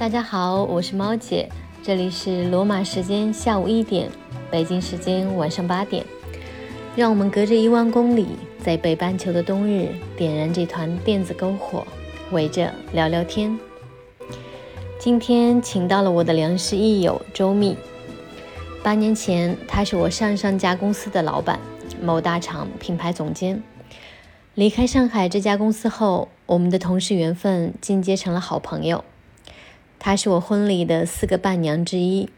大家好，我是猫姐，这里是罗马时间下午一点，北京时间晚上八点。让我们隔着一万公里，在北半球的冬日，点燃这团电子篝火，围着聊聊天。今天请到了我的良师益友周密。八年前，他是我上上家公司的老板，某大厂品牌总监。离开上海这家公司后，我们的同事缘分进阶成了好朋友。她是我婚礼的四个伴娘之一。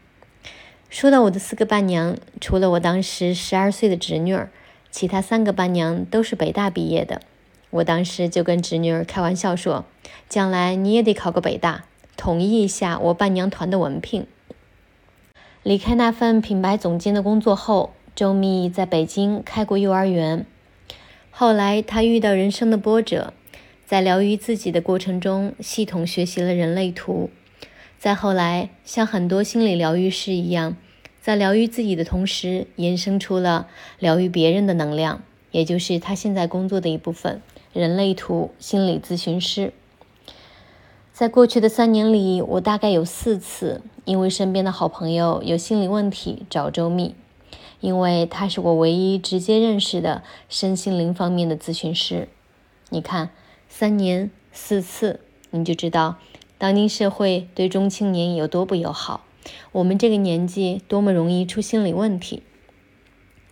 说到我的四个伴娘，除了我当时十二岁的侄女儿，其他三个伴娘都是北大毕业的。我当时就跟侄女儿开玩笑说：“将来你也得考个北大，统一一下我伴娘团的文凭。”离开那份品牌总监的工作后，周密在北京开过幼儿园。后来他遇到人生的波折，在疗愈自己的过程中，系统学习了人类图。再后来，像很多心理疗愈师一样，在疗愈自己的同时，延伸出了疗愈别人的能量，也就是他现在工作的一部分——人类图心理咨询师。在过去的三年里，我大概有四次因为身边的好朋友有心理问题找周密，因为他是我唯一直接认识的身心灵方面的咨询师。你看，三年四次，你就知道。当今社会对中青年有多不友好？我们这个年纪多么容易出心理问题？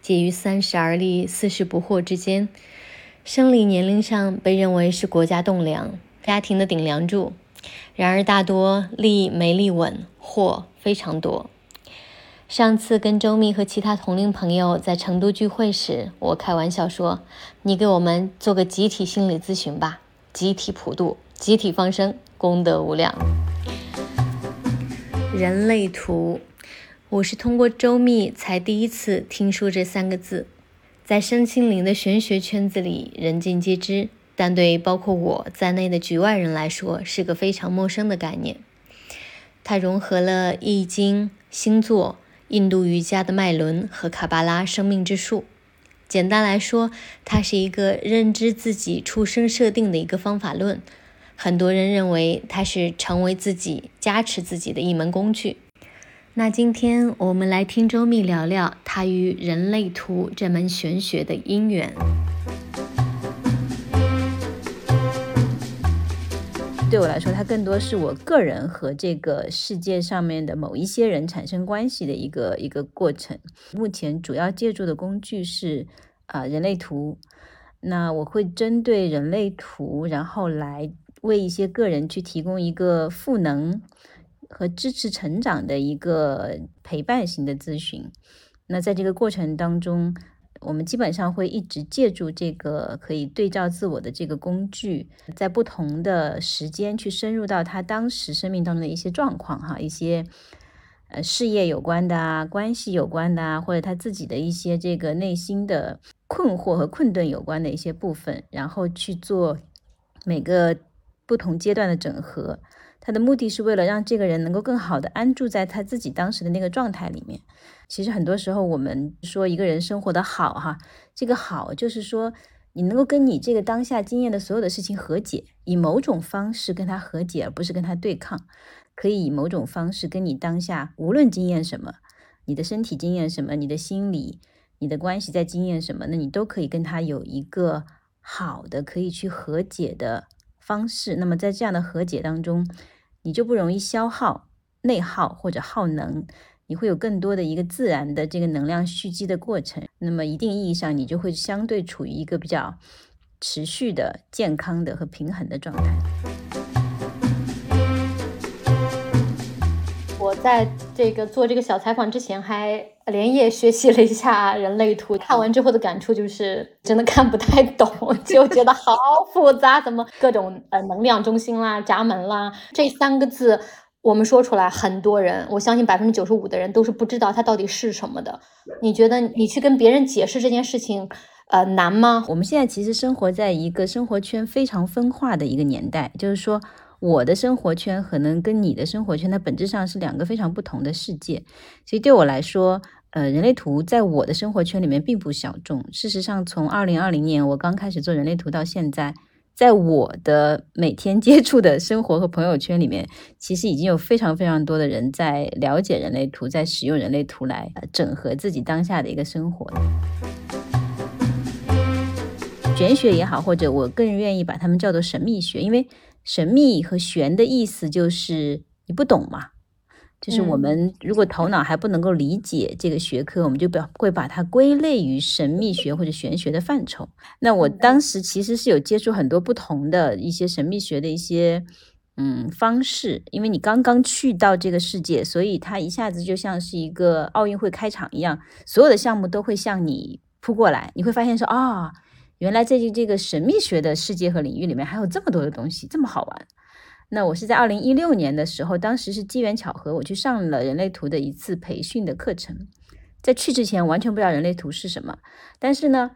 介于三十而立、四十不惑之间，生理年龄上被认为是国家栋梁、家庭的顶梁柱，然而大多立没立稳，惑非常多。上次跟周密和其他同龄朋友在成都聚会时，我开玩笑说：“你给我们做个集体心理咨询吧，集体普渡，集体放生。”功德无量。人类图，我是通过周密才第一次听说这三个字，在身心灵的玄学圈子里人尽皆知，但对包括我在内的局外人来说是个非常陌生的概念。它融合了易经、星座、印度瑜伽的脉轮和卡巴拉生命之树。简单来说，它是一个认知自己出生设定的一个方法论。很多人认为它是成为自己、加持自己的一门工具。那今天我们来听周密聊聊他与人类图这门玄学的因缘。对我来说，它更多是我个人和这个世界上面的某一些人产生关系的一个一个过程。目前主要借助的工具是啊人类图。那我会针对人类图，然后来。为一些个人去提供一个赋能和支持成长的一个陪伴型的咨询。那在这个过程当中，我们基本上会一直借助这个可以对照自我的这个工具，在不同的时间去深入到他当时生命当中的一些状况，哈，一些呃事业有关的啊，关系有关的啊，或者他自己的一些这个内心的困惑和困顿有关的一些部分，然后去做每个。不同阶段的整合，它的目的是为了让这个人能够更好的安住在他自己当时的那个状态里面。其实很多时候我们说一个人生活的好，哈，这个好就是说你能够跟你这个当下经验的所有的事情和解，以某种方式跟他和解，而不是跟他对抗。可以以某种方式跟你当下无论经验什么，你的身体经验什么，你的心理、你的关系在经验什么，那你都可以跟他有一个好的可以去和解的。方式，那么在这样的和解当中，你就不容易消耗、内耗或者耗能，你会有更多的一个自然的这个能量蓄积的过程。那么一定意义上，你就会相对处于一个比较持续的、健康的和平衡的状态。在这个做这个小采访之前，还连夜学习了一下人类图。看完之后的感触就是，真的看不太懂，就觉得好复杂，怎么各种呃能量中心啦、闸门啦，这三个字我们说出来，很多人，我相信百分之九十五的人都是不知道它到底是什么的。你觉得你去跟别人解释这件事情，呃，难吗？我们现在其实生活在一个生活圈非常分化的一个年代，就是说。我的生活圈可能跟你的生活圈，它本质上是两个非常不同的世界。所以对我来说，呃，人类图在我的生活圈里面并不小众。事实上，从二零二零年我刚开始做人类图到现在，在我的每天接触的生活和朋友圈里面，其实已经有非常非常多的人在了解人类图，在使用人类图来整合自己当下的一个生活。玄学也好，或者我更愿意把它们叫做神秘学，因为神秘和玄的意思就是你不懂嘛。就是我们如果头脑还不能够理解这个学科，我们就不会把它归类于神秘学或者玄学的范畴。那我当时其实是有接触很多不同的一些神秘学的一些嗯方式，因为你刚刚去到这个世界，所以它一下子就像是一个奥运会开场一样，所有的项目都会向你扑过来，你会发现说啊，原来在这个神秘学的世界和领域里面还有这么多的东西，这么好玩。那我是在二零一六年的时候，当时是机缘巧合，我去上了人类图的一次培训的课程。在去之前完全不知道人类图是什么，但是呢，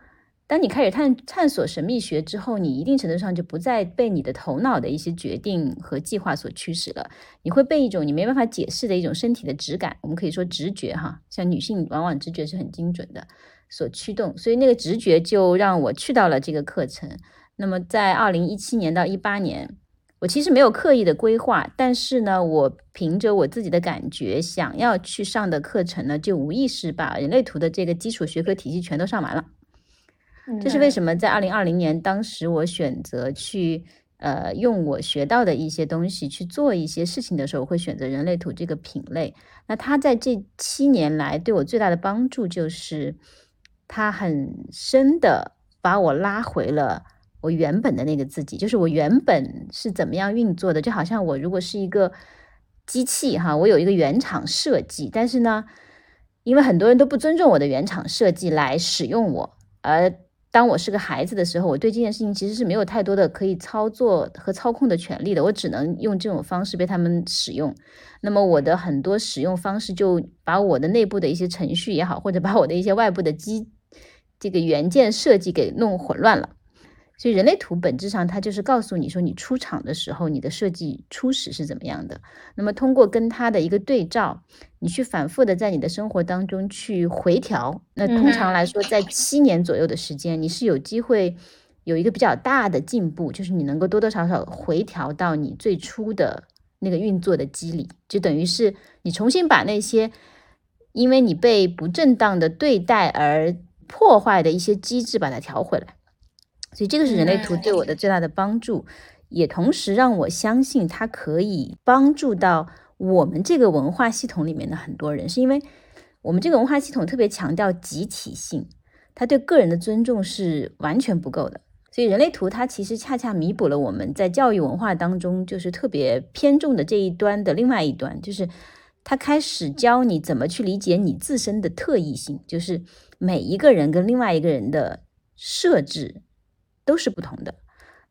当你开始探探索神秘学之后，你一定程度上就不再被你的头脑的一些决定和计划所驱使了，你会被一种你没办法解释的一种身体的直感，我们可以说直觉哈，像女性往往直觉是很精准的所驱动，所以那个直觉就让我去到了这个课程。那么在二零一七年到一八年。我其实没有刻意的规划，但是呢，我凭着我自己的感觉，想要去上的课程呢，就无意识把人类图的这个基础学科体系全都上完了。这是为什么？在二零二零年，当时我选择去呃用我学到的一些东西去做一些事情的时候，我会选择人类图这个品类。那它在这七年来对我最大的帮助，就是它很深的把我拉回了。我原本的那个自己，就是我原本是怎么样运作的，就好像我如果是一个机器哈，我有一个原厂设计，但是呢，因为很多人都不尊重我的原厂设计来使用我，而当我是个孩子的时候，我对这件事情其实是没有太多的可以操作和操控的权利的，我只能用这种方式被他们使用。那么我的很多使用方式就把我的内部的一些程序也好，或者把我的一些外部的机这个元件设计给弄混乱了。所以人类图本质上它就是告诉你说，你出厂的时候你的设计初始是怎么样的。那么通过跟它的一个对照，你去反复的在你的生活当中去回调。那通常来说，在七年左右的时间，你是有机会有一个比较大的进步，就是你能够多多少少回调到你最初的那个运作的机理，就等于是你重新把那些因为你被不正当的对待而破坏的一些机制把它调回来。所以这个是人类图对我的最大的帮助，也同时让我相信它可以帮助到我们这个文化系统里面的很多人，是因为我们这个文化系统特别强调集体性，它对个人的尊重是完全不够的。所以人类图它其实恰恰弥补了我们在教育文化当中就是特别偏重的这一端的另外一端，就是他开始教你怎么去理解你自身的特异性，就是每一个人跟另外一个人的设置。都是不同的，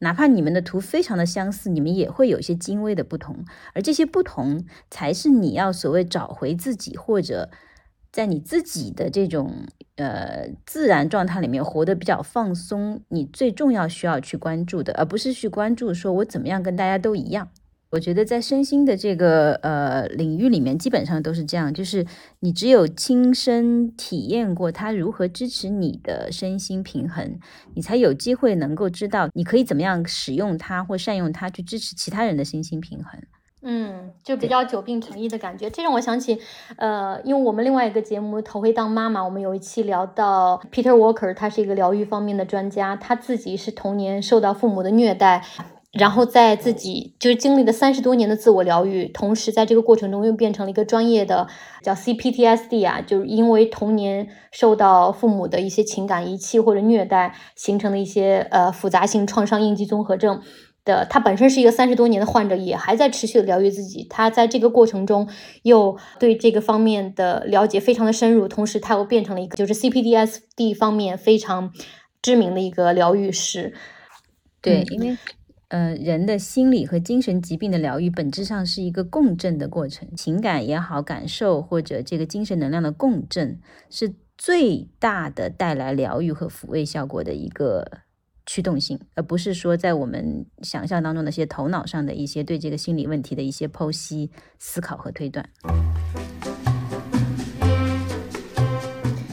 哪怕你们的图非常的相似，你们也会有一些精微的不同，而这些不同才是你要所谓找回自己，或者在你自己的这种呃自然状态里面活得比较放松，你最重要需要去关注的，而不是去关注说我怎么样跟大家都一样。我觉得在身心的这个呃领域里面，基本上都是这样，就是你只有亲身体验过它如何支持你的身心平衡，你才有机会能够知道你可以怎么样使用它或善用它去支持其他人的身心平衡。嗯，就比较久病成医的感觉。这让我想起，呃，因为我们另外一个节目《头回当妈妈》，我们有一期聊到 Peter Walker，他是一个疗愈方面的专家，他自己是童年受到父母的虐待。然后在自己就是经历了三十多年的自我疗愈，同时在这个过程中又变成了一个专业的叫 CPTSD 啊，就是因为童年受到父母的一些情感遗弃或者虐待，形成的一些呃复杂性创伤应激综合症的。他本身是一个三十多年的患者，也还在持续的疗愈自己。他在这个过程中又对这个方面的了解非常的深入，同时他又变成了一个就是 CPTSD 方面非常知名的一个疗愈师。对，因为。呃，人的心理和精神疾病的疗愈本质上是一个共振的过程，情感也好，感受或者这个精神能量的共振，是最大的带来疗愈和抚慰效果的一个驱动性，而不是说在我们想象当中那些头脑上的一些对这个心理问题的一些剖析、思考和推断。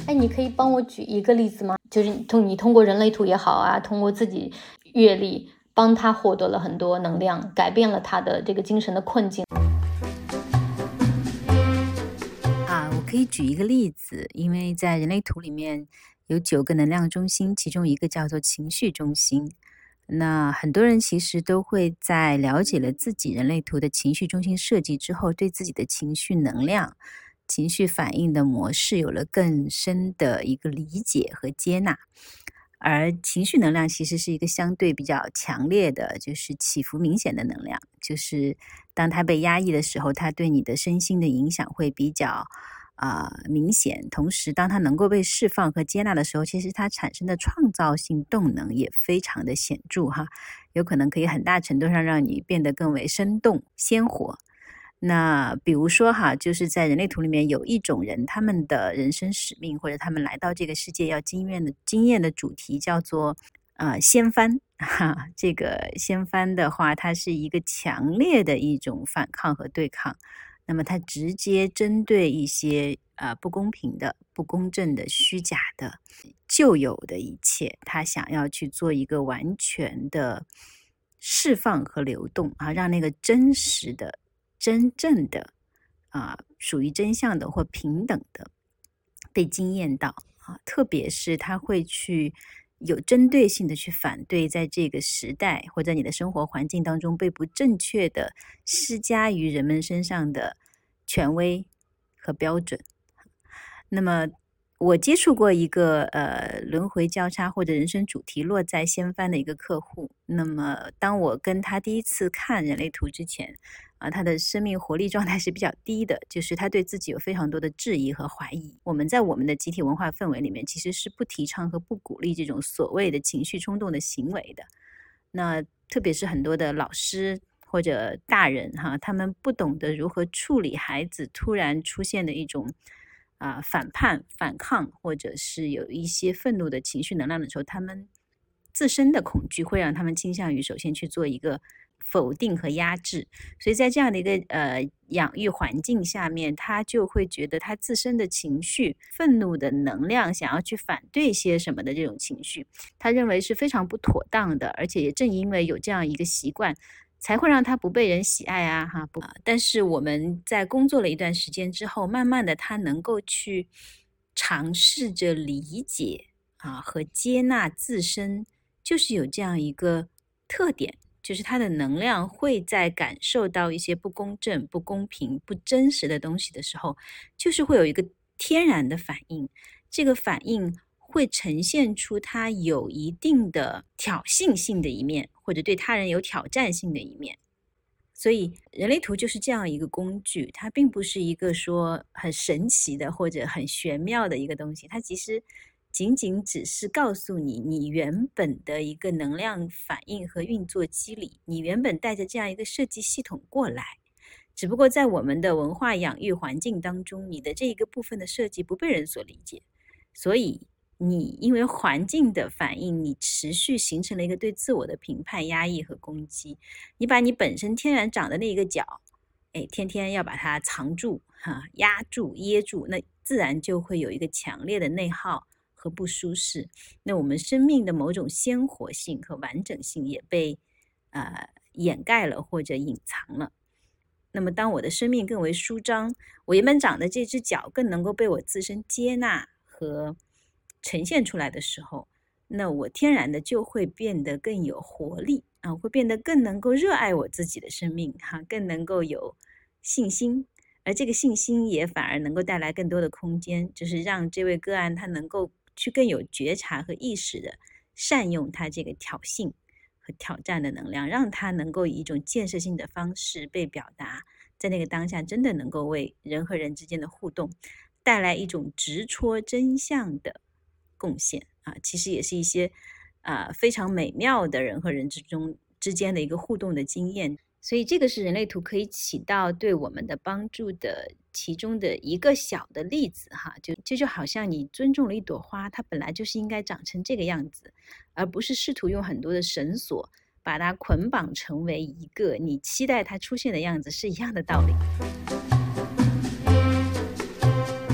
哎，你可以帮我举一个例子吗？就是通你通过人类图也好啊，通过自己阅历。帮他获得了很多能量，改变了他的这个精神的困境。啊，我可以举一个例子，因为在人类图里面有九个能量中心，其中一个叫做情绪中心。那很多人其实都会在了解了自己人类图的情绪中心设计之后，对自己的情绪能量、情绪反应的模式有了更深的一个理解和接纳。而情绪能量其实是一个相对比较强烈的，就是起伏明显的能量。就是当它被压抑的时候，它对你的身心的影响会比较。啊，明显。同时，当它能够被释放和接纳的时候，其实它产生的创造性动能也非常的显著哈，有可能可以很大程度上让你变得更为生动鲜活。那比如说哈，就是在人类图里面有一种人，他们的人生使命或者他们来到这个世界要经验的经验的主题叫做呃掀翻哈。这个掀翻的话，它是一个强烈的一种反抗和对抗。那么，他直接针对一些呃不公平的、不公正的、虚假的、旧有的一切，他想要去做一个完全的释放和流动啊，让那个真实的、真正的啊，属于真相的或平等的被惊艳到啊。特别是他会去有针对性的去反对，在这个时代或者你的生活环境当中被不正确的施加于人们身上的。权威和标准。那么，我接触过一个呃轮回交叉或者人生主题落在掀翻的一个客户。那么，当我跟他第一次看人类图之前，啊，他的生命活力状态是比较低的，就是他对自己有非常多的质疑和怀疑。我们在我们的集体文化氛围里面，其实是不提倡和不鼓励这种所谓的情绪冲动的行为的。那特别是很多的老师。或者大人哈，他们不懂得如何处理孩子突然出现的一种啊反叛、反抗，或者是有一些愤怒的情绪能量的时候，他们自身的恐惧会让他们倾向于首先去做一个否定和压制。所以在这样的一个呃养育环境下面，他就会觉得他自身的情绪、愤怒的能量，想要去反对些什么的这种情绪，他认为是非常不妥当的，而且也正因为有这样一个习惯。才会让他不被人喜爱啊，哈不。但是我们在工作了一段时间之后，慢慢的他能够去尝试着理解啊和接纳自身，就是有这样一个特点，就是他的能量会在感受到一些不公正、不公平、不真实的东西的时候，就是会有一个天然的反应，这个反应。会呈现出他有一定的挑衅性的一面，或者对他人有挑战性的一面。所以，人类图就是这样一个工具，它并不是一个说很神奇的或者很玄妙的一个东西。它其实仅仅只是告诉你，你原本的一个能量反应和运作机理，你原本带着这样一个设计系统过来，只不过在我们的文化养育环境当中，你的这一个部分的设计不被人所理解，所以。你因为环境的反应，你持续形成了一个对自我的评判、压抑和攻击。你把你本身天然长的那一个角，哎，天天要把它藏住、哈压住、噎住，那自然就会有一个强烈的内耗和不舒适。那我们生命的某种鲜活性和完整性也被呃掩盖了或者隐藏了。那么，当我的生命更为舒张，我原本长的这只脚更能够被我自身接纳和。呈现出来的时候，那我天然的就会变得更有活力啊，会变得更能够热爱我自己的生命哈，更能够有信心，而这个信心也反而能够带来更多的空间，就是让这位个案他能够去更有觉察和意识的善用他这个挑衅和挑战的能量，让他能够以一种建设性的方式被表达，在那个当下真的能够为人和人之间的互动带来一种直戳真相的。贡献啊，其实也是一些啊非常美妙的人和人之中之间的一个互动的经验，所以这个是人类图可以起到对我们的帮助的其中的一个小的例子哈，就这就好像你尊重了一朵花，它本来就是应该长成这个样子，而不是试图用很多的绳索把它捆绑成为一个你期待它出现的样子，是一样的道理。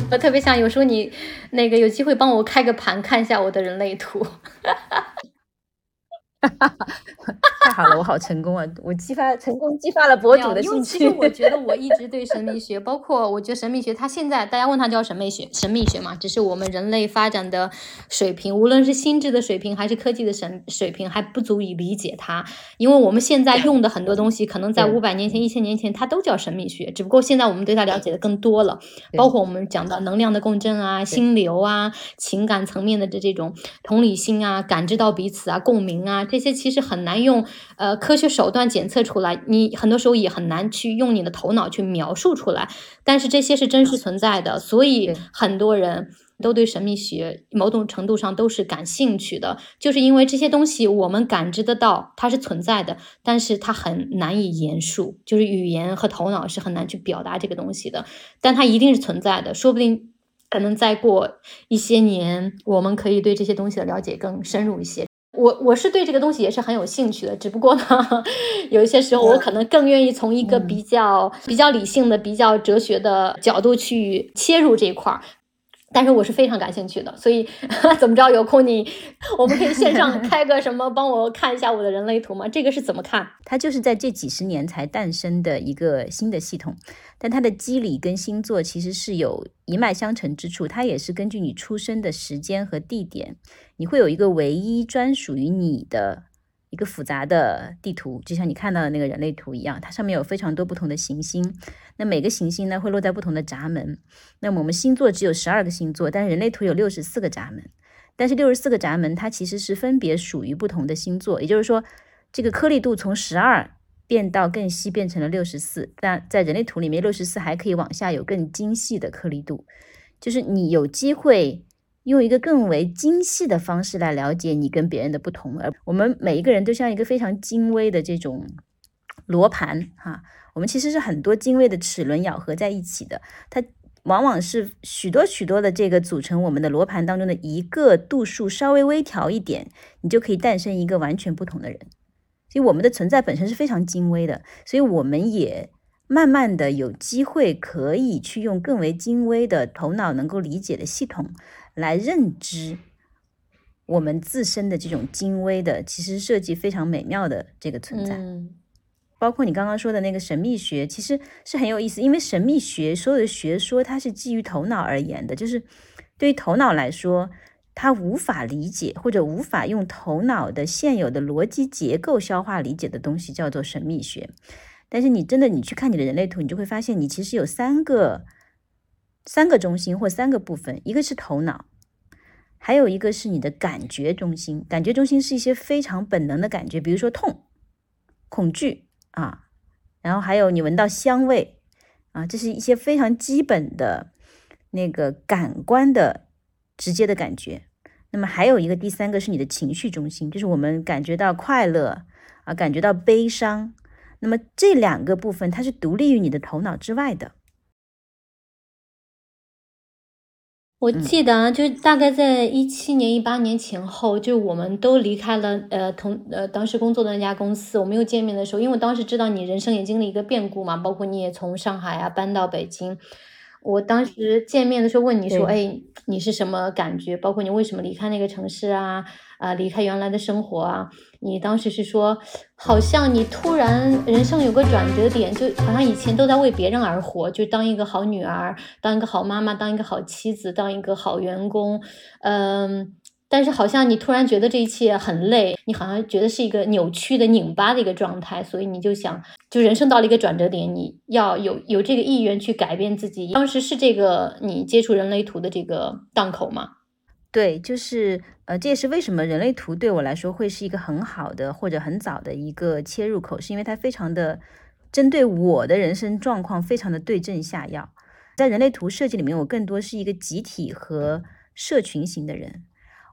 我特别想有时候你那个有机会帮我开个盘看一下我的人类图，哈哈哈哈哈哈太好了，我好成功啊！我激发成功激发了博主的兴趣。其实我觉得我一直对神秘学，包括我觉得神秘学，它现在大家问它叫神秘学，神秘学嘛，只是我们人类发展的水平，无论是心智的水平还是科技的神水平，还不足以理解它。因为我们现在用的很多东西，可能在五百年前、一千年前，它都叫神秘学，只不过现在我们对它了解的更多了。包括我们讲到能量的共振啊、心流啊、情感层面的这这种同理心啊、感知到彼此啊、共鸣啊，这些其实很难用呃科学手段检测出来，你很多时候也很难去用你的头脑去描述出来。但是这些是真实存在的，所以很多人。都对神秘学某种程度上都是感兴趣的，就是因为这些东西我们感知得到，它是存在的，但是它很难以言述，就是语言和头脑是很难去表达这个东西的，但它一定是存在的，说不定可能再过一些年，我们可以对这些东西的了解更深入一些。我我是对这个东西也是很有兴趣的，只不过呢，有一些时候我可能更愿意从一个比较比较理性的、比较哲学的角度去切入这一块儿。但是我是非常感兴趣的，所以 怎么着有空你我们可以线上开个什么，帮我看一下我的人类图吗？这个是怎么看？它就是在这几十年才诞生的一个新的系统，但它的机理跟星座其实是有一脉相承之处，它也是根据你出生的时间和地点，你会有一个唯一专属于你的。一个复杂的地图，就像你看到的那个人类图一样，它上面有非常多不同的行星。那每个行星呢，会落在不同的闸门。那么我们星座只有十二个星座，但是人类图有六十四个闸门。但是六十四个闸门，它其实是分别属于不同的星座。也就是说，这个颗粒度从十二变到更细，变成了六十四。但在人类图里面，六十四还可以往下有更精细的颗粒度，就是你有机会。用一个更为精细的方式来了解你跟别人的不同，而我们每一个人都像一个非常精微的这种罗盘哈，我们其实是很多精微的齿轮咬合在一起的，它往往是许多许多的这个组成我们的罗盘当中的一个度数稍微微调一点，你就可以诞生一个完全不同的人。所以我们的存在本身是非常精微的，所以我们也慢慢的有机会可以去用更为精微的头脑能够理解的系统。来认知我们自身的这种精微的，其实设计非常美妙的这个存在，包括你刚刚说的那个神秘学，其实是很有意思。因为神秘学所有的学说，它是基于头脑而言的，就是对于头脑来说，它无法理解或者无法用头脑的现有的逻辑结构消化理解的东西，叫做神秘学。但是你真的你去看你的人类图，你就会发现，你其实有三个。三个中心或三个部分，一个是头脑，还有一个是你的感觉中心。感觉中心是一些非常本能的感觉，比如说痛、恐惧啊，然后还有你闻到香味啊，这是一些非常基本的那个感官的直接的感觉。那么还有一个第三个是你的情绪中心，就是我们感觉到快乐啊，感觉到悲伤。那么这两个部分它是独立于你的头脑之外的。我记得啊，就大概在一七年、一八年前后，就我们都离开了呃同呃当时工作的那家公司。我们又见面的时候，因为我当时知道你人生也经历一个变故嘛，包括你也从上海啊搬到北京。我当时见面的时候问你说：“哎，你是什么感觉？包括你为什么离开那个城市啊？啊，离开原来的生活啊？”你当时是说，好像你突然人生有个转折点，就好像以前都在为别人而活，就当一个好女儿，当一个好妈妈，当一个好妻子，当一个好员工，嗯。但是好像你突然觉得这一切很累，你好像觉得是一个扭曲的、拧巴的一个状态，所以你就想，就人生到了一个转折点，你要有有这个意愿去改变自己。当时是这个你接触人类图的这个档口吗？对，就是呃，这也是为什么人类图对我来说会是一个很好的或者很早的一个切入口，是因为它非常的针对我的人生状况，非常的对症下药。在人类图设计里面，我更多是一个集体和社群型的人。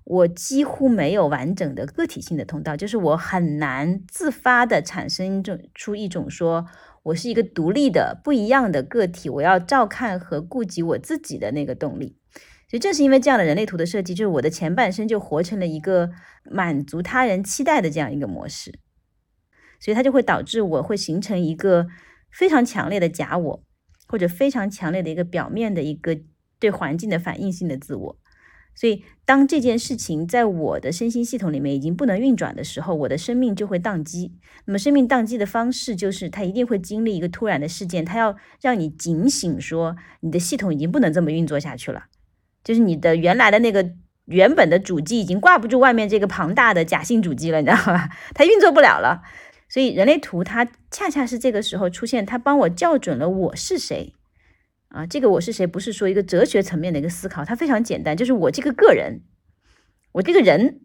我几乎没有完整的个体性的通道，就是我很难自发的产生一种出一种说我是一个独立的不一样的个体，我要照看和顾及我自己的那个动力。所以正是因为这样的人类图的设计，就是我的前半生就活成了一个满足他人期待的这样一个模式，所以它就会导致我会形成一个非常强烈的假我，或者非常强烈的一个表面的一个对环境的反应性的自我。所以，当这件事情在我的身心系统里面已经不能运转的时候，我的生命就会宕机。那么，生命宕机的方式就是，它一定会经历一个突然的事件，它要让你警醒，说你的系统已经不能这么运作下去了，就是你的原来的那个原本的主机已经挂不住外面这个庞大的假性主机了，你知道吧？它运作不了了。所以，人类图它恰恰是这个时候出现，它帮我校准了我是谁。啊，这个我是谁？不是说一个哲学层面的一个思考，它非常简单，就是我这个个人，我这个人，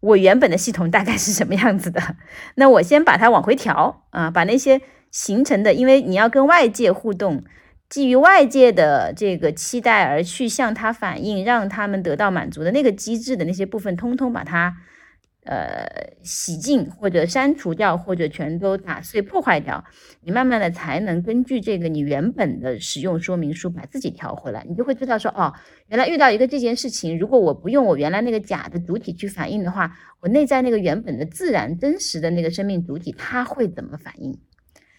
我原本的系统大概是什么样子的？那我先把它往回调啊，把那些形成的，因为你要跟外界互动，基于外界的这个期待而去向他反映，让他们得到满足的那个机制的那些部分，通通把它。呃，洗净或者删除掉，或者全都打碎破坏掉，你慢慢的才能根据这个你原本的使用说明书把自己调回来，你就会知道说，哦，原来遇到一个这件事情，如果我不用我原来那个假的主体去反应的话，我内在那个原本的自然真实的那个生命主体，它会怎么反应？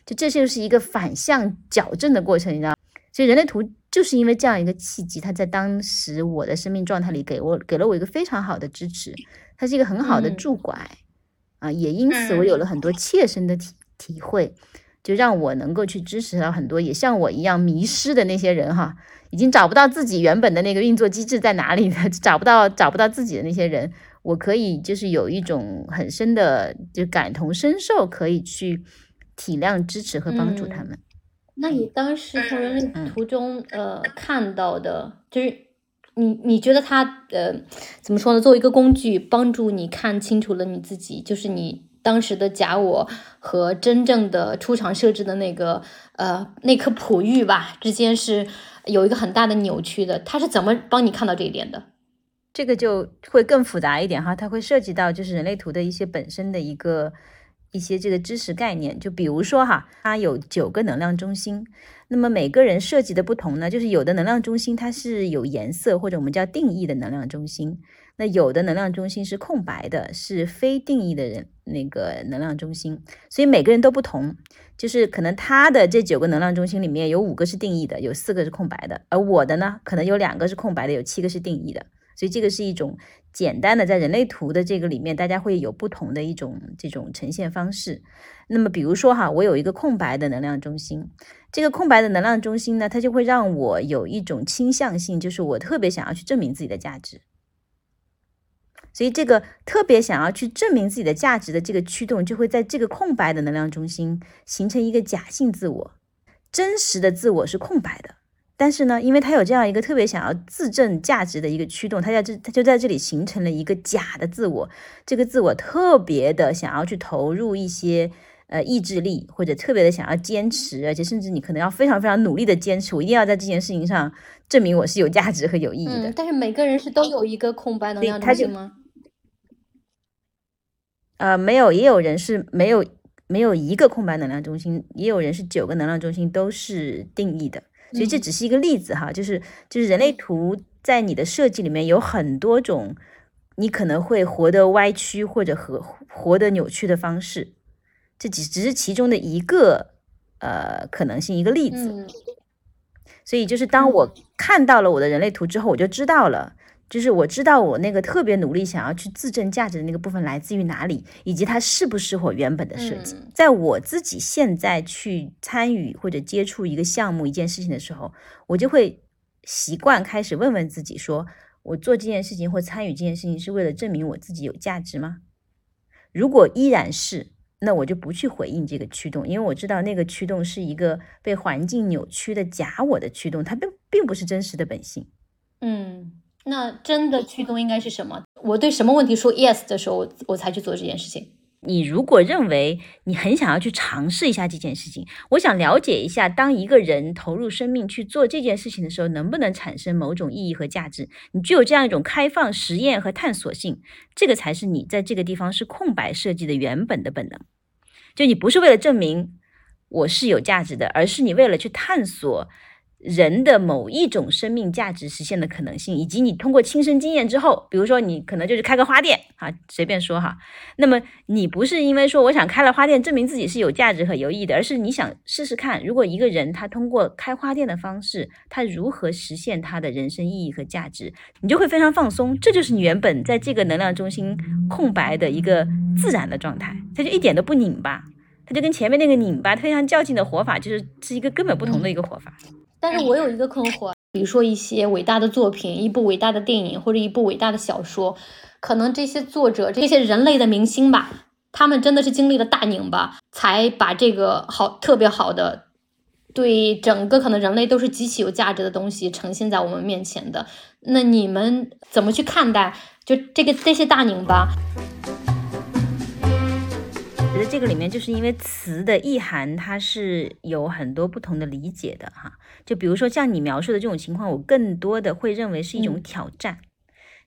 就这就是一个反向矫正的过程，你知道？所以人类图就是因为这样一个契机，它在当时我的生命状态里给我给了我一个非常好的支持。它是一个很好的助拐啊，也因此我有了很多切身的体体会，就让我能够去支持到很多也像我一样迷失的那些人哈，已经找不到自己原本的那个运作机制在哪里的，找不到找不到自己的那些人，我可以就是有一种很深的就感同身受，可以去体谅、支持和帮助他们。那你当时从人类图中呃看到的，就是。你你觉得它呃怎么说呢？作为一个工具，帮助你看清楚了你自己，就是你当时的假我和真正的出厂设置的那个呃那颗璞玉吧之间是有一个很大的扭曲的。它是怎么帮你看到这一点的？这个就会更复杂一点哈，它会涉及到就是人类图的一些本身的一个一些这个知识概念。就比如说哈，它有九个能量中心。那么每个人设计的不同呢，就是有的能量中心它是有颜色或者我们叫定义的能量中心，那有的能量中心是空白的，是非定义的人那个能量中心，所以每个人都不同，就是可能他的这九个能量中心里面有五个是定义的，有四个是空白的，而我的呢，可能有两个是空白的，有七个是定义的，所以这个是一种简单的在人类图的这个里面，大家会有不同的一种这种呈现方式。那么比如说哈，我有一个空白的能量中心。这个空白的能量中心呢，它就会让我有一种倾向性，就是我特别想要去证明自己的价值。所以，这个特别想要去证明自己的价值的这个驱动，就会在这个空白的能量中心形成一个假性自我。真实的自我是空白的，但是呢，因为他有这样一个特别想要自证价值的一个驱动，他在这，他就在这里形成了一个假的自我。这个自我特别的想要去投入一些。呃，意志力或者特别的想要坚持，而且甚至你可能要非常非常努力的坚持，我一定要在这件事情上证明我是有价值和有意义的。但是每个人是都有一个空白能量中心吗？呃，没有，也有人是没有没有一个空白能量中心，也有人是九个能量中心都是定义的。所以这只是一个例子哈，就是就是人类图在你的设计里面有很多种，你可能会活得歪曲或者和活得扭曲的方式。这只只是其中的一个呃可能性，一个例子。所以就是当我看到了我的人类图之后，我就知道了，就是我知道我那个特别努力想要去自证价值的那个部分来自于哪里，以及它适不适合原本的设计。在我自己现在去参与或者接触一个项目、一件事情的时候，我就会习惯开始问问自己：说我做这件事情或参与这件事情是为了证明我自己有价值吗？如果依然是。那我就不去回应这个驱动，因为我知道那个驱动是一个被环境扭曲的假我的驱动，它并并不是真实的本性。嗯，那真的驱动应该是什么？我对什么问题说 yes 的时候，我才去做这件事情。你如果认为你很想要去尝试一下这件事情，我想了解一下，当一个人投入生命去做这件事情的时候，能不能产生某种意义和价值？你具有这样一种开放实验和探索性，这个才是你在这个地方是空白设计的原本的本能。就你不是为了证明我是有价值的，而是你为了去探索人的某一种生命价值实现的可能性，以及你通过亲身经验之后，比如说你可能就是开个花店啊，随便说哈。那么你不是因为说我想开了花店证明自己是有价值和有意义的，而是你想试试看，如果一个人他通过开花店的方式，他如何实现他的人生意义和价值，你就会非常放松。这就是你原本在这个能量中心空白的一个自然的状态，它就一点都不拧巴，它就跟前面那个拧巴非常较劲的活法，就是是一个根本不同的一个活法。但是我有一个困惑，比如说一些伟大的作品，一部伟大的电影或者一部伟大的小说，可能这些作者、这些人类的明星吧，他们真的是经历了大拧巴，才把这个好特别好的，对整个可能人类都是极其有价值的东西呈现在我们面前的。那你们怎么去看待就这个这些大拧巴？觉得这个里面就是因为词的意涵，它是有很多不同的理解的哈。就比如说像你描述的这种情况，我更多的会认为是一种挑战，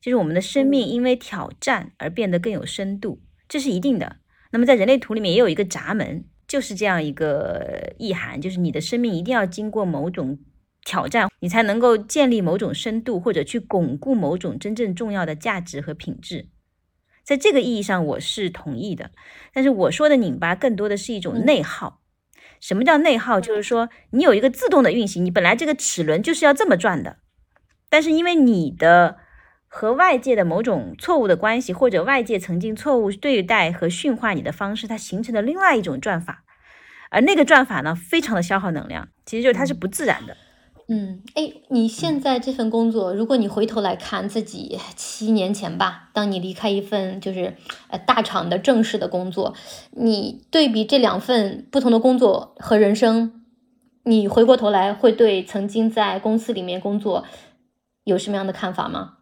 就是我们的生命因为挑战而变得更有深度，这是一定的。那么在人类图里面也有一个闸门，就是这样一个意涵，就是你的生命一定要经过某种挑战，你才能够建立某种深度，或者去巩固某种真正重要的价值和品质。在这个意义上，我是同意的。但是我说的拧巴更多的是一种内耗。什么叫内耗？就是说你有一个自动的运行，你本来这个齿轮就是要这么转的，但是因为你的和外界的某种错误的关系，或者外界曾经错误对待和驯化你的方式，它形成了另外一种转法，而那个转法呢，非常的消耗能量，其实就是它是不自然的。嗯，哎，你现在这份工作，如果你回头来看自己七年前吧，当你离开一份就是呃大厂的正式的工作，你对比这两份不同的工作和人生，你回过头来会对曾经在公司里面工作有什么样的看法吗？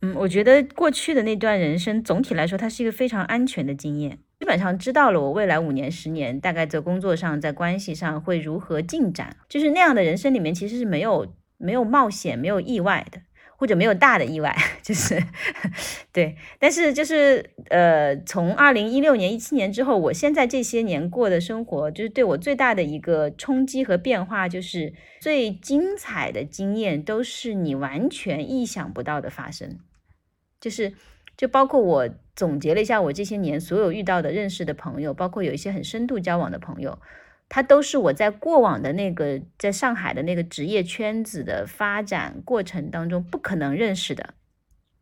嗯，我觉得过去的那段人生，总体来说，它是一个非常安全的经验。基本上知道了我未来五年、十年大概在工作上、在关系上会如何进展，就是那样的人生里面其实是没有没有冒险、没有意外的，或者没有大的意外，就是对。但是就是呃，从二零一六年、一七年之后，我现在这些年过的生活，就是对我最大的一个冲击和变化，就是最精彩的经验都是你完全意想不到的发生，就是。就包括我总结了一下我这些年所有遇到的认识的朋友，包括有一些很深度交往的朋友，他都是我在过往的那个在上海的那个职业圈子的发展过程当中不可能认识的。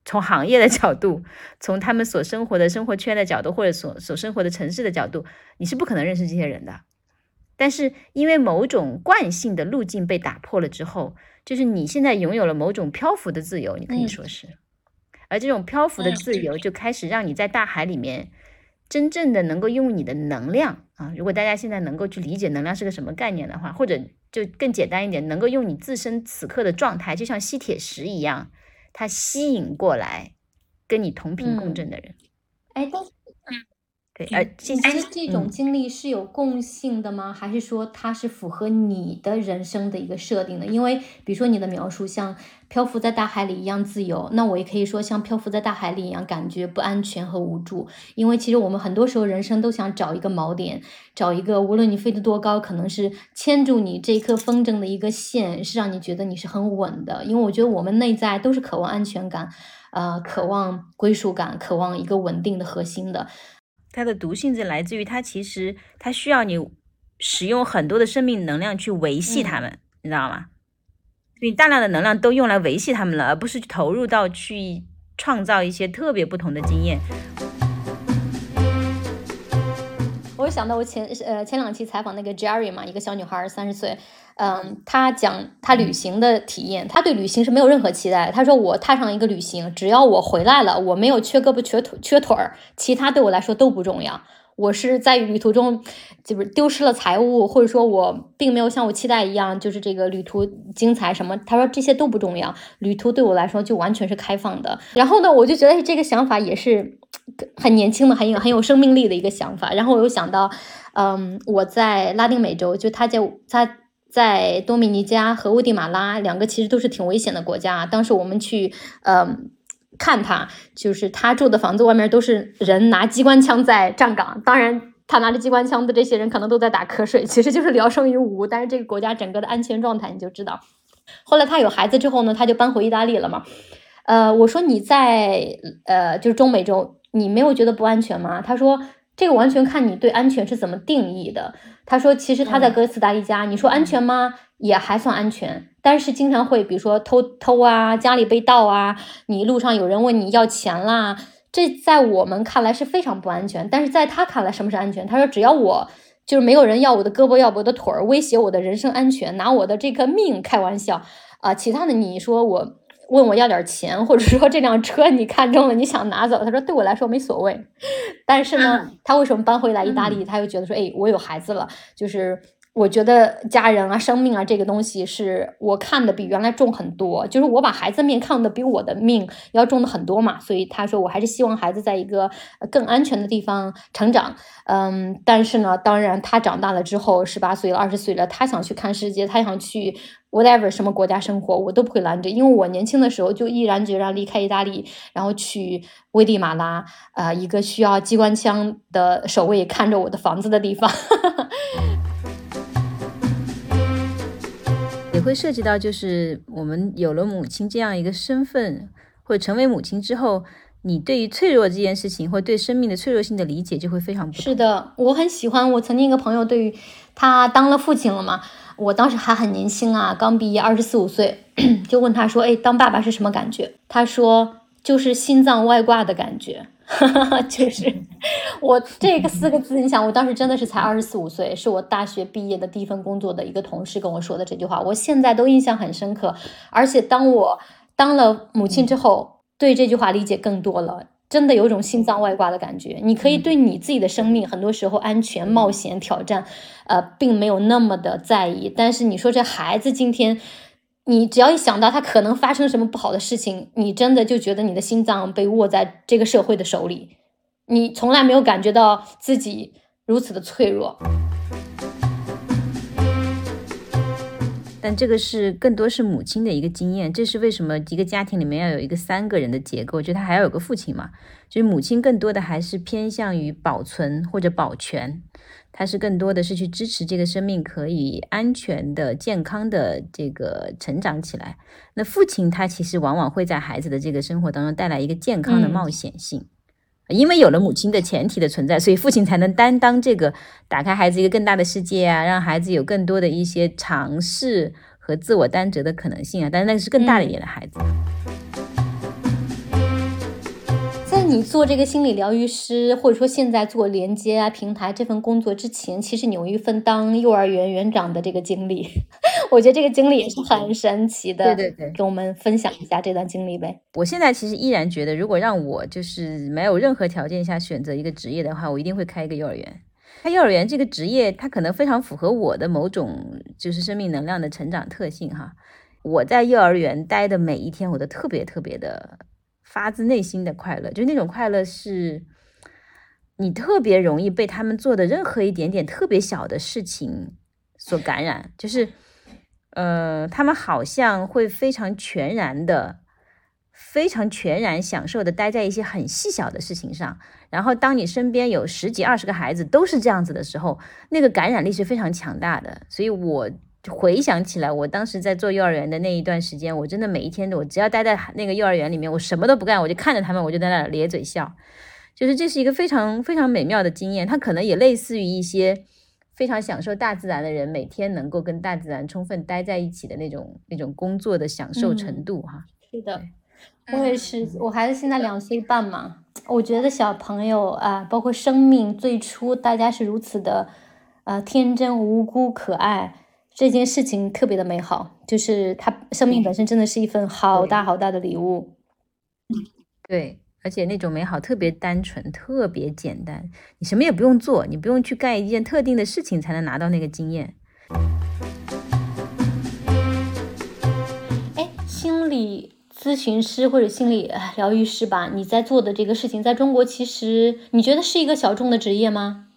从行业的角度，从他们所生活的生活圈的角度，或者所所生活的城市的角度，你是不可能认识这些人的。但是因为某种惯性的路径被打破了之后，就是你现在拥有了某种漂浮的自由，你可以说是。而这种漂浮的自由就开始让你在大海里面真正的能够用你的能量啊！如果大家现在能够去理解能量是个什么概念的话，或者就更简单一点，能够用你自身此刻的状态，就像吸铁石一样，它吸引过来跟你同频共振的人。哎，但是。哎，其实这种经历是有共性的吗？还是说它是符合你的人生的一个设定的？因为比如说你的描述像漂浮在大海里一样自由，那我也可以说像漂浮在大海里一样感觉不安全和无助。因为其实我们很多时候人生都想找一个锚点，找一个无论你飞得多高，可能是牵住你这一颗风筝的一个线，是让你觉得你是很稳的。因为我觉得我们内在都是渴望安全感，呃，渴望归属感，渴望一个稳定的核心的。它的毒性就来自于它，其实它需要你使用很多的生命能量去维系它们，你知道吗？你大量的能量都用来维系它们了，而不是投入到去创造一些特别不同的经验。我想到我前呃前两期采访那个 Jerry 嘛，一个小女孩，三十岁。嗯，她讲她旅行的体验，她对旅行是没有任何期待。她说我踏上一个旅行，只要我回来了，我没有缺胳膊缺腿缺腿儿，其他对我来说都不重要。我是在旅途中就是丢失了财物，或者说我并没有像我期待一样，就是这个旅途精彩什么。他说这些都不重要，旅途对我来说就完全是开放的。然后呢，我就觉得这个想法也是很年轻的，很有很有生命力的一个想法。然后我又想到，嗯，我在拉丁美洲，就他在他。在多米尼加和危地马拉两个其实都是挺危险的国家。当时我们去，呃，看他，就是他住的房子外面都是人拿机关枪在站岗。当然，他拿着机关枪的这些人可能都在打瞌睡，其实就是聊胜于无。但是这个国家整个的安全状态，你就知道。后来他有孩子之后呢，他就搬回意大利了嘛。呃，我说你在呃，就是中美洲，你没有觉得不安全吗？他说这个完全看你对安全是怎么定义的。他说其实他在哥斯达黎加，你说安全吗？也还算安全，但是经常会比如说偷偷啊，家里被盗啊，你路上有人问你要钱啦，这在我们看来是非常不安全。但是在他看来，什么是安全？他说只要我就是没有人要我的胳膊要我的腿儿，威胁我的人身安全，拿我的这个命开玩笑啊，其他的你说我。问我要点钱，或者说这辆车你看中了，你想拿走？他说对我来说没所谓，但是呢，他为什么搬回来意大利？他又觉得说，哎，我有孩子了，就是。我觉得家人啊、生命啊这个东西是我看的比原来重很多，就是我把孩子命看的比我的命要重的很多嘛。所以他说，我还是希望孩子在一个更安全的地方成长。嗯，但是呢，当然他长大了之后，十八岁了、二十岁了，他想去看世界，他想去 whatever 什么国家生活，我都不会拦着，因为我年轻的时候就毅然决然离开意大利，然后去危地马拉，呃，一个需要机关枪的守卫看着我的房子的地方。也会涉及到，就是我们有了母亲这样一个身份，或者成为母亲之后，你对于脆弱这件事情，或对生命的脆弱性的理解就会非常不同。是的，我很喜欢。我曾经一个朋友，对于他当了父亲了嘛，我当时还很年轻啊，刚毕业，二十四五岁，就问他说：“哎，当爸爸是什么感觉？”他说：“就是心脏外挂的感觉。” 就是我这个四个字，你想，我当时真的是才二十四五岁，是我大学毕业的第一份工作的一个同事跟我说的这句话，我现在都印象很深刻。而且当我当了母亲之后，对这句话理解更多了，真的有种心脏外挂的感觉。你可以对你自己的生命，很多时候安全、冒险、挑战，呃，并没有那么的在意。但是你说这孩子今天。你只要一想到他可能发生什么不好的事情，你真的就觉得你的心脏被握在这个社会的手里，你从来没有感觉到自己如此的脆弱。但这个是更多是母亲的一个经验，这是为什么一个家庭里面要有一个三个人的结构，就他还要有个父亲嘛，就是母亲更多的还是偏向于保存或者保全。他是更多的是去支持这个生命可以安全的、健康的这个成长起来。那父亲他其实往往会在孩子的这个生活当中带来一个健康的冒险性，因为有了母亲的前提的存在，所以父亲才能担当这个打开孩子一个更大的世界啊，让孩子有更多的一些尝试和自我担责的可能性啊。但是那个是更大的一点的孩子。在你做这个心理疗愈师，或者说现在做连接啊平台这份工作之前，其实你有一份当幼儿园园长的这个经历，我觉得这个经历也是很神奇的。对对对，跟我们分享一下这段经历呗。我现在其实依然觉得，如果让我就是没有任何条件下选择一个职业的话，我一定会开一个幼儿园。开幼儿园这个职业，它可能非常符合我的某种就是生命能量的成长特性哈。我在幼儿园待的每一天，我都特别特别的。发自内心的快乐，就那种快乐是，你特别容易被他们做的任何一点点特别小的事情所感染。就是，呃，他们好像会非常全然的、非常全然享受的待在一些很细小的事情上。然后，当你身边有十几、二十个孩子都是这样子的时候，那个感染力是非常强大的。所以我。回想起来，我当时在做幼儿园的那一段时间，我真的每一天，我只要待在那个幼儿园里面，我什么都不干，我就看着他们，我就在那咧嘴笑，就是这是一个非常非常美妙的经验。它可能也类似于一些非常享受大自然的人，每天能够跟大自然充分待在一起的那种那种工作的享受程度哈。是的，我也是，我孩子现在两岁半嘛，我觉得小朋友啊，包括生命最初大家是如此的呃天真无辜可爱。这件事情特别的美好，就是他生命本身真的是一份好大好大的礼物。对，而且那种美好特别单纯，特别简单，你什么也不用做，你不用去干一件特定的事情才能拿到那个经验。哎，心理咨询师或者心理疗愈师吧，你在做的这个事情，在中国其实你觉得是一个小众的职业吗？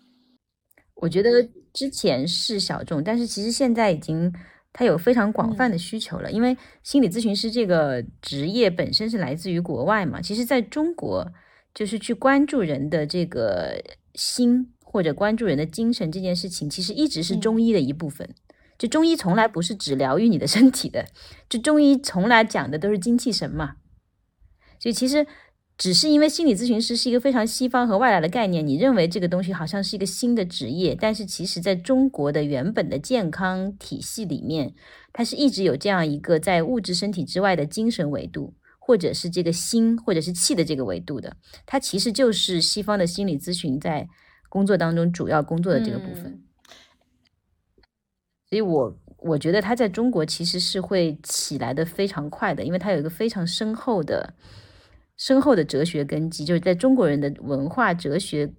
我觉得。之前是小众，但是其实现在已经它有非常广泛的需求了。因为心理咨询师这个职业本身是来自于国外嘛，其实在中国就是去关注人的这个心。或者关注人的精神这件事情，其实一直是中医的一部分。就中医从来不是只疗愈你的身体的，就中医从来讲的都是精气神嘛。所以其实只是因为心理咨询师是一个非常西方和外来的概念，你认为这个东西好像是一个新的职业，但是其实在中国的原本的健康体系里面，它是一直有这样一个在物质身体之外的精神维度，或者是这个心或者是气的这个维度的。它其实就是西方的心理咨询在工作当中主要工作的这个部分。所以，我我觉得它在中国其实是会起来的非常快的，因为它有一个非常深厚的、深厚的哲学根基，就是在中国人的文化哲学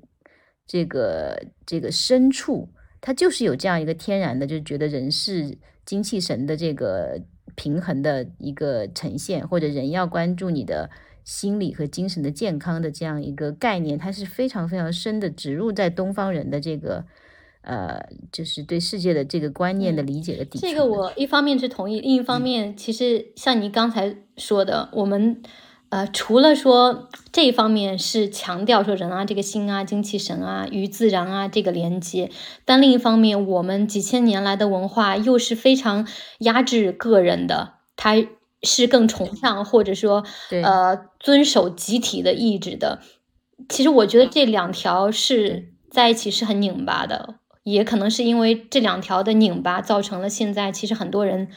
这个这个深处，它就是有这样一个天然的，就是觉得人是精气神的这个平衡的一个呈现，或者人要关注你的心理和精神的健康的这样一个概念，它是非常非常深的植入在东方人的这个。呃，就是对世界的这个观念的理解的底。这个我一方面是同意，另一方面，其实像你刚才说的，我们呃，除了说这一方面是强调说人啊，这个心啊，精气神啊，与自然啊这个连接，但另一方面，我们几千年来的文化又是非常压制个人的，它是更崇尚或者说呃遵守集体的意志的。其实我觉得这两条是在一起是很拧巴的。也可能是因为这两条的拧巴，造成了现在其实很多人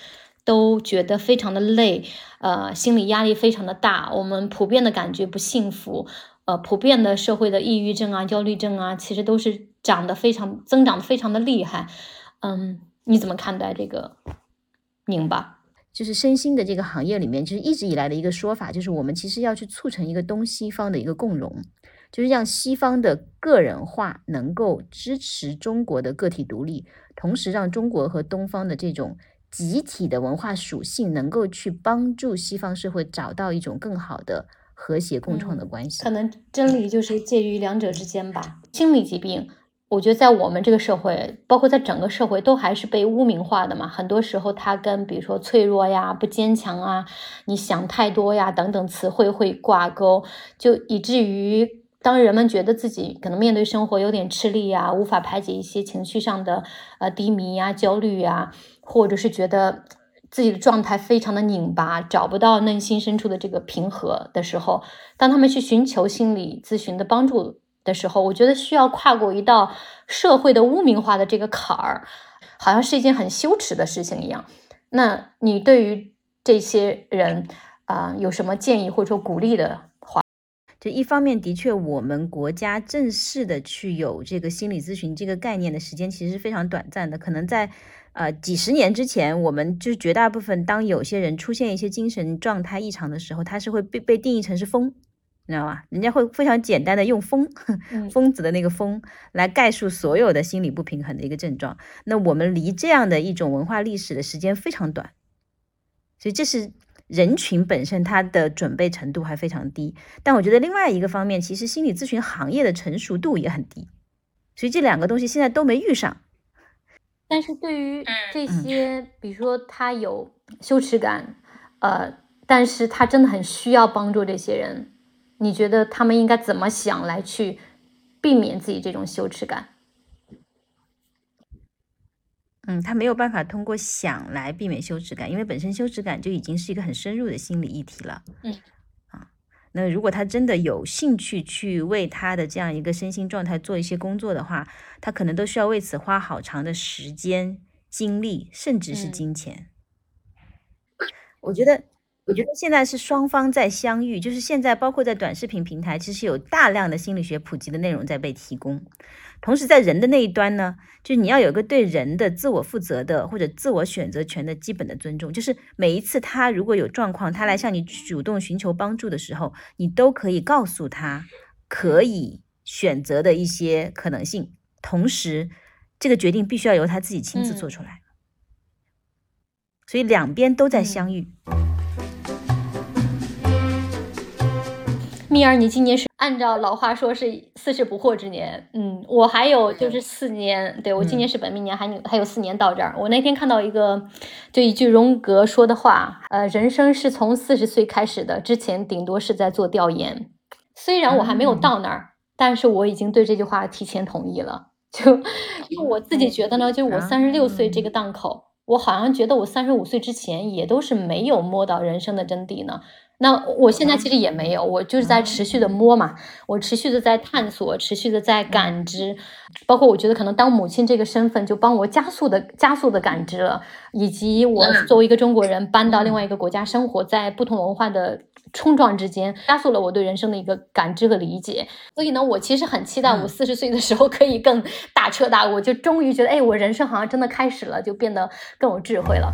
都觉得非常的累，呃，心理压力非常的大。我们普遍的感觉不幸福，呃，普遍的社会的抑郁症啊、焦虑症啊，其实都是长得非常增长的非常的厉害。嗯，你怎么看待这个拧巴？就是身心的这个行业里面，就是一直以来的一个说法，就是我们其实要去促成一个东西方的一个共荣。就是让西方的个人化能够支持中国的个体独立，同时让中国和东方的这种集体的文化属性能够去帮助西方社会找到一种更好的和谐共创的关系。可能真理就是介于两者之间吧。心理疾病，我觉得在我们这个社会，包括在整个社会，都还是被污名化的嘛。很多时候，它跟比如说脆弱呀、不坚强啊、你想太多呀等等词汇会挂钩，就以至于。当人们觉得自己可能面对生活有点吃力呀，无法排解一些情绪上的呃低迷呀、焦虑呀，或者是觉得自己的状态非常的拧巴，找不到内心深处的这个平和的时候，当他们去寻求心理咨询的帮助的时候，我觉得需要跨过一道社会的污名化的这个坎儿，好像是一件很羞耻的事情一样。那你对于这些人啊，有什么建议或者说鼓励的？就一方面，的确，我们国家正式的去有这个心理咨询这个概念的时间，其实是非常短暂的。可能在呃几十年之前，我们就是绝大部分，当有些人出现一些精神状态异常的时候，他是会被被定义成是疯，你知道吧？人家会非常简单的用疯，疯子的那个疯来概述所有的心理不平衡的一个症状。那我们离这样的一种文化历史的时间非常短，所以这是。人群本身它的准备程度还非常低，但我觉得另外一个方面，其实心理咨询行业的成熟度也很低，所以这两个东西现在都没遇上。但是对于这些，比如说他有羞耻感，呃，但是他真的很需要帮助这些人，你觉得他们应该怎么想来去避免自己这种羞耻感？嗯，他没有办法通过想来避免羞耻感，因为本身羞耻感就已经是一个很深入的心理议题了。嗯，啊，那如果他真的有兴趣去为他的这样一个身心状态做一些工作的话，他可能都需要为此花好长的时间、精力，甚至是金钱。我觉得，我觉得现在是双方在相遇，就是现在包括在短视频平台，其实有大量的心理学普及的内容在被提供。同时，在人的那一端呢，就是你要有个对人的自我负责的或者自我选择权的基本的尊重。就是每一次他如果有状况，他来向你主动寻求帮助的时候，你都可以告诉他可以选择的一些可能性。同时，这个决定必须要由他自己亲自做出来。所以两边都在相遇。蜜儿，你今年是按照老话说是四十不惑之年，嗯，我还有就是四年，对我今年是本命年，还有还有四年到这儿。我那天看到一个，就一句荣格说的话，呃，人生是从四十岁开始的，之前顶多是在做调研。虽然我还没有到那儿，但是我已经对这句话提前同意了。就因为我自己觉得呢，就我三十六岁这个档口，我好像觉得我三十五岁之前也都是没有摸到人生的真谛呢。那我现在其实也没有，我就是在持续的摸嘛，我持续的在探索，持续的在感知，包括我觉得可能当母亲这个身份就帮我加速的加速的感知了，以及我作为一个中国人搬到另外一个国家生活在不同文化的冲撞之间，加速了我对人生的一个感知和理解。所以呢，我其实很期待我四十岁的时候可以更大彻大悟，就终于觉得，哎，我人生好像真的开始了，就变得更有智慧了。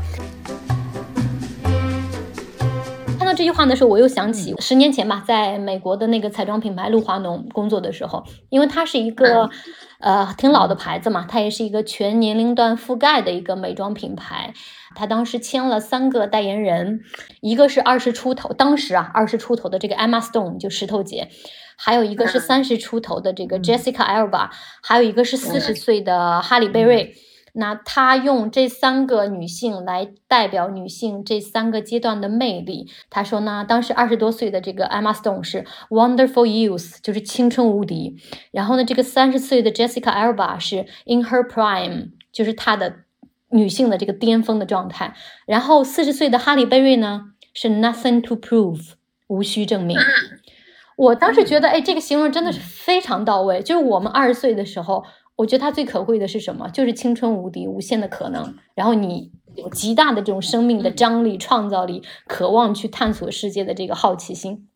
这句话的时候，我又想起十年前吧，在美国的那个彩妆品牌露华浓工作的时候，因为它是一个呃挺老的牌子嘛，它也是一个全年龄段覆盖的一个美妆品牌。他当时签了三个代言人，一个是二十出头，当时啊二十出头的这个 Emma Stone 就石头姐，还有一个是三十出头的这个 Jessica Alba，还有一个是四十岁的哈里贝瑞。那他用这三个女性来代表女性这三个阶段的魅力。他说呢，当时二十多岁的这个 Emma Stone 是 wonderful youth，就是青春无敌。然后呢，这个三十岁的 Jessica Alba 是 in her prime，就是她的女性的这个巅峰的状态。然后四十岁的哈利贝瑞呢是 nothing to prove，无需证明。我当时觉得，哎，这个形容真的是非常到位。就是我们二十岁的时候。我觉得它最可贵的是什么？就是青春无敌、无限的可能。然后你有极大的这种生命的张力、创造力，渴望去探索世界的这个好奇心。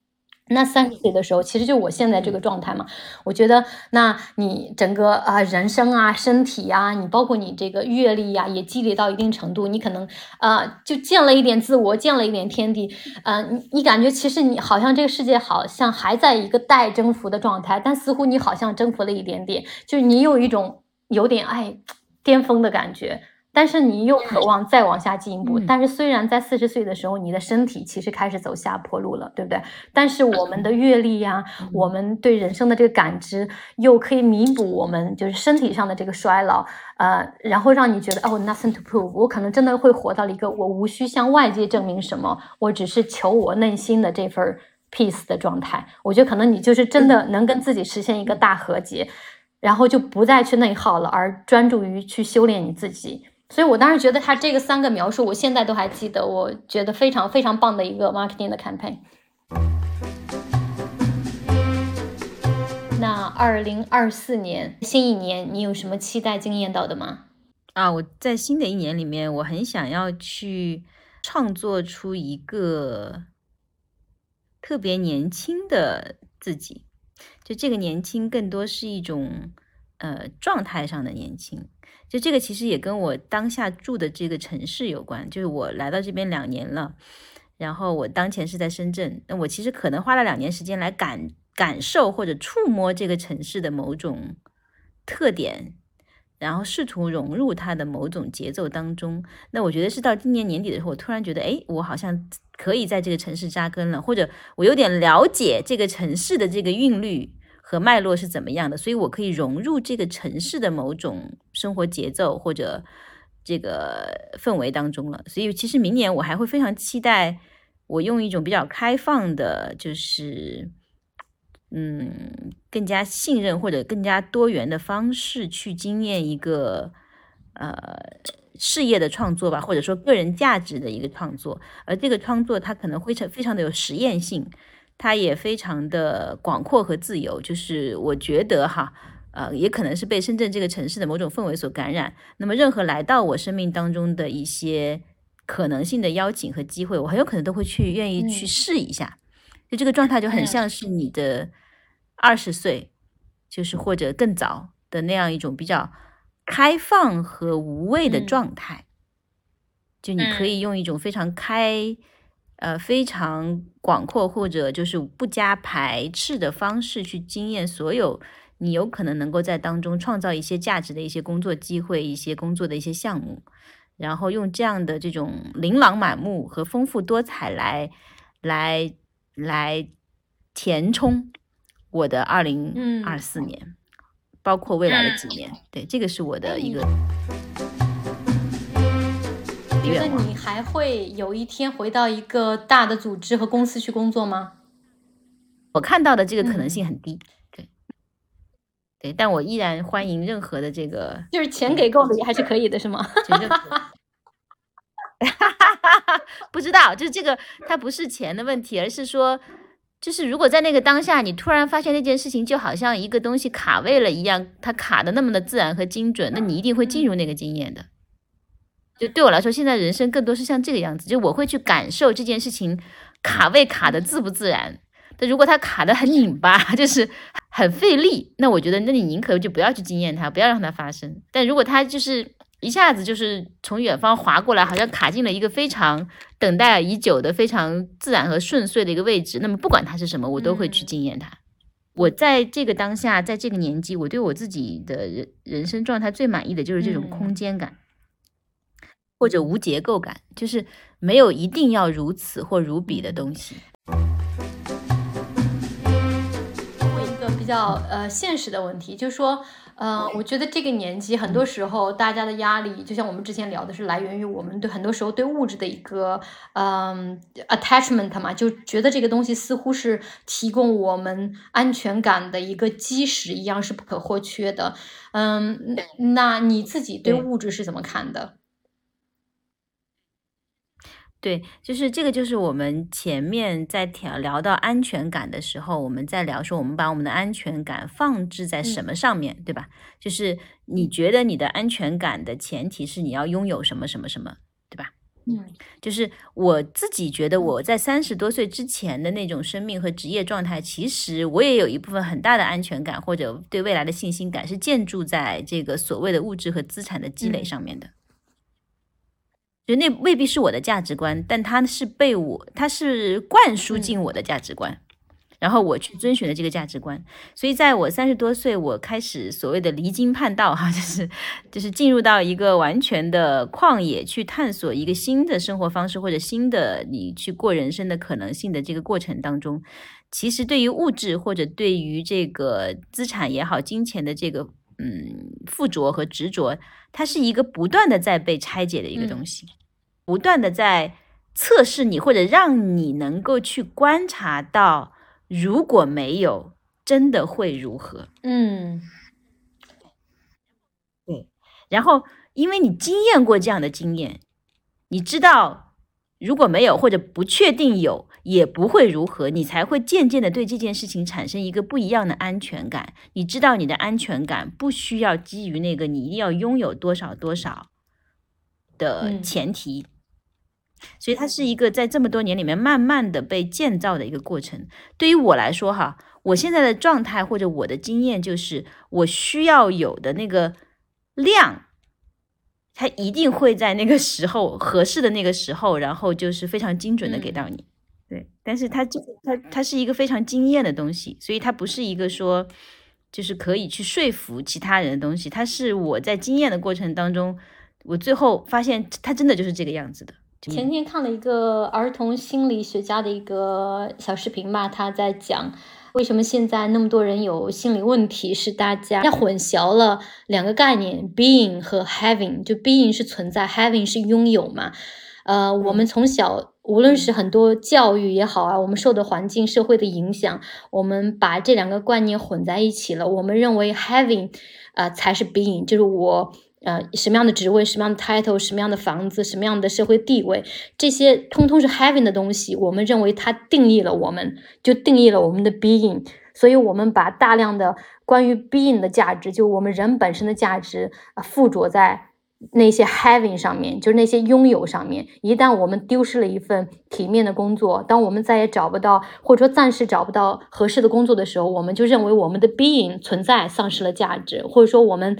那三十岁的时候，其实就我现在这个状态嘛。我觉得，那你整个啊人生啊、身体啊，你包括你这个阅历呀，也积累到一定程度，你可能啊就见了一点自我，见了一点天地。嗯，你你感觉其实你好像这个世界好像还在一个待征服的状态，但似乎你好像征服了一点点，就是你有一种有点哎 巅峰的感觉。但是你又渴望再往下进一步，但是虽然在四十岁的时候，你的身体其实开始走下坡路了，对不对？但是我们的阅历呀，我们对人生的这个感知，又可以弥补我们就是身体上的这个衰老，呃，然后让你觉得哦，nothing to prove，我可能真的会活到了一个我无需向外界证明什么，我只是求我内心的这份 peace 的状态。我觉得可能你就是真的能跟自己实现一个大和解，然后就不再去内耗了，而专注于去修炼你自己。所以，我当时觉得他这个三个描述，我现在都还记得，我觉得非常非常棒的一个 marketing 的 campaign。那二零二四年新一年，你有什么期待惊艳到的吗？啊，我在新的一年里面，我很想要去创作出一个特别年轻的自己，就这个年轻更多是一种呃状态上的年轻。就这个其实也跟我当下住的这个城市有关，就是我来到这边两年了，然后我当前是在深圳，那我其实可能花了两年时间来感感受或者触摸这个城市的某种特点，然后试图融入它的某种节奏当中。那我觉得是到今年年底的时候，我突然觉得，哎，我好像可以在这个城市扎根了，或者我有点了解这个城市的这个韵律。和脉络是怎么样的？所以我可以融入这个城市的某种生活节奏或者这个氛围当中了。所以其实明年我还会非常期待，我用一种比较开放的，就是嗯更加信任或者更加多元的方式去经验一个呃事业的创作吧，或者说个人价值的一个创作。而这个创作它可能会成非常的有实验性。它也非常的广阔和自由，就是我觉得哈，呃，也可能是被深圳这个城市的某种氛围所感染。那么，任何来到我生命当中的一些可能性的邀请和机会，我很有可能都会去愿意去试一下。就这个状态就很像是你的二十岁，就是或者更早的那样一种比较开放和无畏的状态。就你可以用一种非常开。呃，非常广阔或者就是不加排斥的方式去经验所有你有可能能够在当中创造一些价值的一些工作机会、一些工作的一些项目，然后用这样的这种琳琅满目和丰富多彩来来来填充我的二零二四年，包括未来的几年。对，这个是我的一个。觉得你还会有一天回到一个大的组织和公司去工作吗？我看到的这个可能性很低。对，对，但我依然欢迎任何的这个，就是钱给够了也还是可以的，是吗？不知道，就是这个，它不是钱的问题，而是说，就是如果在那个当下，你突然发现那件事情就好像一个东西卡位了一样，它卡的那么的自然和精准，那你一定会进入那个经验的。就对我来说，现在人生更多是像这个样子，就我会去感受这件事情卡位卡的自不自然。但如果它卡的很拧巴，就是很费力，那我觉得，那你宁可就不要去惊艳它，不要让它发生。但如果它就是一下子就是从远方划过来，好像卡进了一个非常等待已久的、非常自然和顺遂的一个位置，那么不管它是什么，我都会去惊艳它。我在这个当下，在这个年纪，我对我自己的人人生状态最满意的就是这种空间感，或者无结构感，就是没有一定要如此或如彼的东西。一个比较呃现实的问题，就是说，呃，我觉得这个年纪很多时候大家的压力，就像我们之前聊的是来源于我们对很多时候对物质的一个嗯 attachment 嘛，就觉得这个东西似乎是提供我们安全感的一个基石一样，是不可或缺的。嗯，那你自己对物质是怎么看的？对，就是这个，就是我们前面在聊聊到安全感的时候，我们在聊说，我们把我们的安全感放置在什么上面对吧？就是你觉得你的安全感的前提是你要拥有什么什么什么，对吧？嗯，就是我自己觉得我在三十多岁之前的那种生命和职业状态，其实我也有一部分很大的安全感或者对未来的信心感是建筑在这个所谓的物质和资产的积累上面的。就那未必是我的价值观，但它是被我，它是灌输进我的价值观，然后我去遵循的这个价值观。所以在我三十多岁，我开始所谓的离经叛道，哈，就是就是进入到一个完全的旷野，去探索一个新的生活方式或者新的你去过人生的可能性的这个过程当中，其实对于物质或者对于这个资产也好，金钱的这个嗯附着和执着，它是一个不断的在被拆解的一个东西。不断的在测试你，或者让你能够去观察到，如果没有，真的会如何？嗯，对。然后，因为你经验过这样的经验，你知道如果没有或者不确定有，也不会如何，你才会渐渐的对这件事情产生一个不一样的安全感。你知道你的安全感不需要基于那个你一定要拥有多少多少的前提。所以它是一个在这么多年里面慢慢的被建造的一个过程。对于我来说，哈，我现在的状态或者我的经验就是，我需要有的那个量，它一定会在那个时候合适的那个时候，然后就是非常精准的给到你。对，但是它这它它是一个非常惊艳的东西，所以它不是一个说就是可以去说服其他人的东西。它是我在经验的过程当中，我最后发现它真的就是这个样子的。前天看了一个儿童心理学家的一个小视频吧，他在讲为什么现在那么多人有心理问题，是大家要混淆了两个概念，being 和 having。就 being 是存在，having 是拥有嘛。呃，我们从小无论是很多教育也好啊，我们受的环境、社会的影响，我们把这两个观念混在一起了。我们认为 having 啊才是 being，就是我。呃，什么样的职位，什么样的 title，什么样的房子，什么样的社会地位，这些通通是 having 的东西。我们认为它定义了我们，就定义了我们的 being。所以，我们把大量的关于 being 的价值，就我们人本身的价值啊，附着在那些 having 上面，就是那些拥有上面。一旦我们丢失了一份体面的工作，当我们再也找不到，或者说暂时找不到合适的工作的时候，我们就认为我们的 being 存在丧失了价值，或者说我们。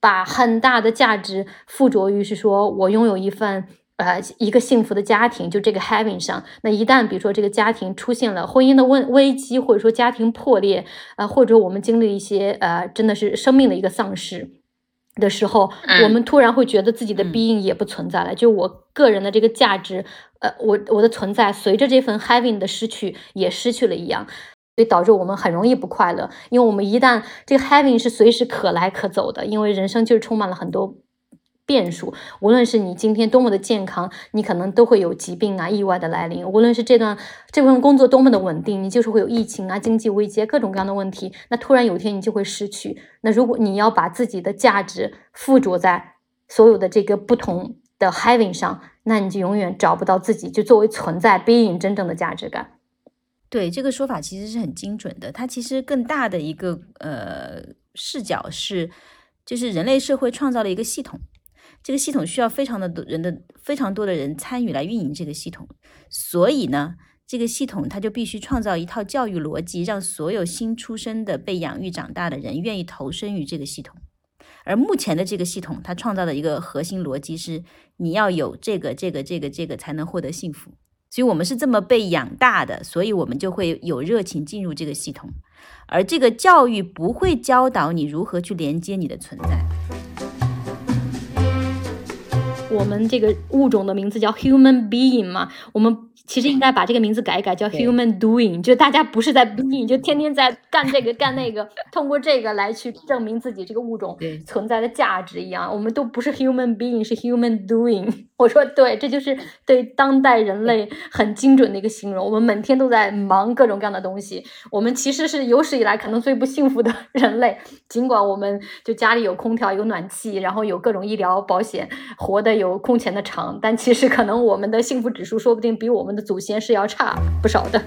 把很大的价值附着于是说，我拥有一份呃一个幸福的家庭，就这个 having 上。那一旦比如说这个家庭出现了婚姻的问危机，或者说家庭破裂，呃，或者我们经历一些呃真的是生命的一个丧失的时候，我们突然会觉得自己的 being 也不存在了，就我个人的这个价值，呃，我我的存在随着这份 having 的失去也失去了一样。所以导致我们很容易不快乐，因为我们一旦这个 having 是随时可来可走的，因为人生就是充满了很多变数，无论是你今天多么的健康，你可能都会有疾病啊、意外的来临；无论是这段这份工作多么的稳定，你就是会有疫情啊、经济危机各种各样的问题。那突然有一天你就会失去。那如果你要把自己的价值附着在所有的这个不同的 having 上，那你就永远找不到自己就作为存在 being 真正的价值感。对这个说法其实是很精准的。它其实更大的一个呃视角是，就是人类社会创造了一个系统。这个系统需要非常的多人的非常多的人参与来运营这个系统，所以呢，这个系统它就必须创造一套教育逻辑，让所有新出生的被养育长大的人愿意投身于这个系统。而目前的这个系统，它创造的一个核心逻辑是，你要有这个这个这个这个才能获得幸福。所以我们是这么被养大的，所以我们就会有热情进入这个系统。而这个教育不会教导你如何去连接你的存在。我们这个物种的名字叫 human being 嘛，我们其实应该把这个名字改一改，叫 human doing，就大家不是在 being，就天天在干这个干那个，通过这个来去证明自己这个物种存在的价值一样，我们都不是 human being，是 human doing。我说对，这就是对当代人类很精准的一个形容。我们每天都在忙各种各样的东西，我们其实是有史以来可能最不幸福的 人类。尽管我们就家里有空调、有暖气，然后有各种医疗保险，活得有空前的长，但其实可能我们的幸福指数说不定比我们的祖先是要差不少的。